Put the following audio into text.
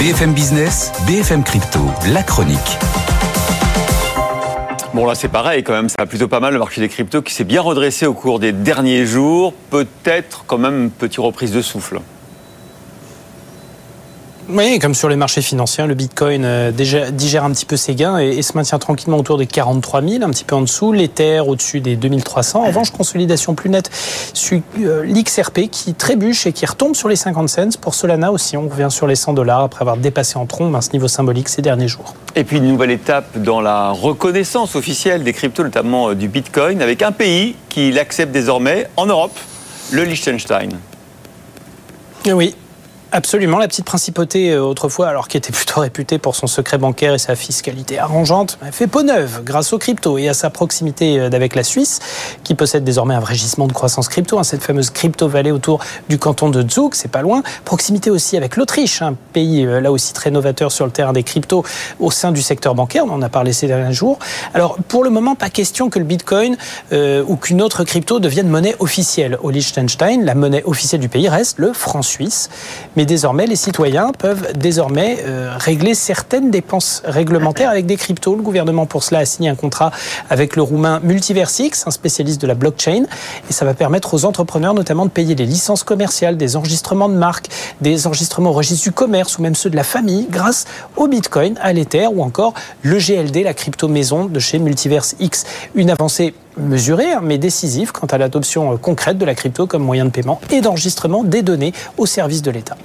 BFM Business, BFM Crypto, la chronique. Bon là c'est pareil quand même, ça va plutôt pas mal le marché des cryptos qui s'est bien redressé au cours des derniers jours, peut-être quand même une petite reprise de souffle. Oui, comme sur les marchés financiers, le Bitcoin euh, déjà, digère un petit peu ses gains et, se maintient tranquillement autour des 43 000, un petit peu en dessous. L'Ether au-dessus des 2300. En revanche, consolidation plus nette sur euh, l'XRP qui trébuche et qui retombe sur les 50 cents. Pour Solana aussi, on revient sur les 100 dollars après avoir dépassé en trombe ce niveau symbolique ces derniers jours. Et puis une nouvelle étape dans la reconnaissance officielle des cryptos, notamment euh, du Bitcoin, avec un pays qui l'accepte désormais en Europe, le Liechtenstein. Oui, Absolument, la petite principauté euh, autrefois, alors qui était plutôt réputée pour son secret bancaire et sa fiscalité arrangeante, elle fait peau neuve grâce aux crypto et à sa proximité euh, avec la Suisse, qui possède désormais un vrai gisement de croissance crypto, hein, cette fameuse crypto-vallée autour du canton de Zug, c'est pas loin. Proximité aussi avec l'Autriche, un pays euh, là aussi très novateur sur le terrain des cryptos au sein du secteur bancaire, on en a parlé ces derniers jours. Alors pour le moment, pas question que le Bitcoin ou qu'une autre crypto devienne monnaie officielle au Liechtenstein. La monnaie officielle du pays reste le franc suisse. Désormais, les citoyens peuvent désormais euh, régler certaines dépenses réglementaires avec des cryptos. Le gouvernement, pour cela, a signé un contrat avec le roumain Multiversix, un spécialiste de la blockchain. Et ça va permettre aux entrepreneurs, notamment, de payer les licences commerciales, des enregistrements de marques, des enregistrements au registre du commerce ou même ceux de la famille grâce au Bitcoin, à l'Ether ou encore le GLD, la crypto maison de chez Multiverse X. Une avancée mesurée, hein, mais décisive quant à l'adoption euh, concrète de la crypto comme moyen de paiement et d'enregistrement des données au service de l'État.